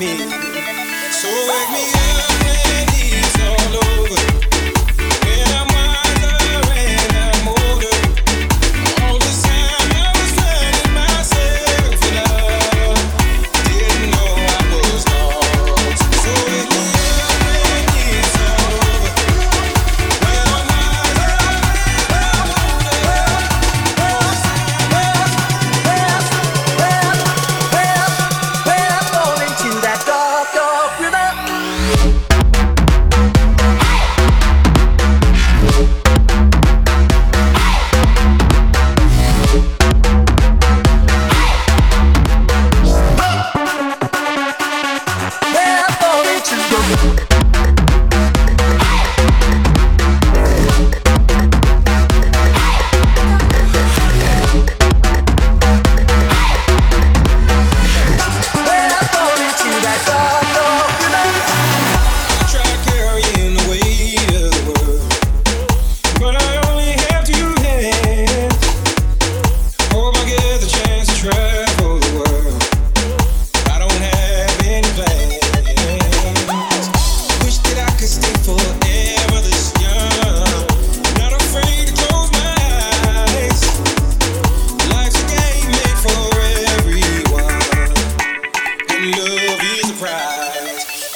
me. So wake me up.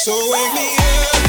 So wake me up.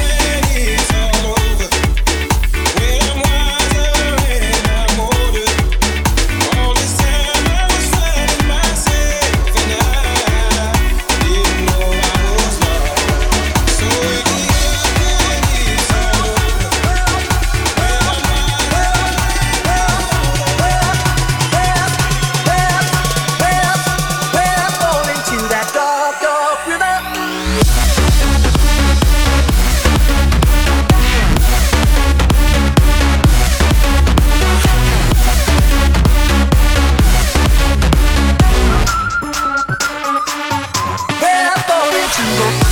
to the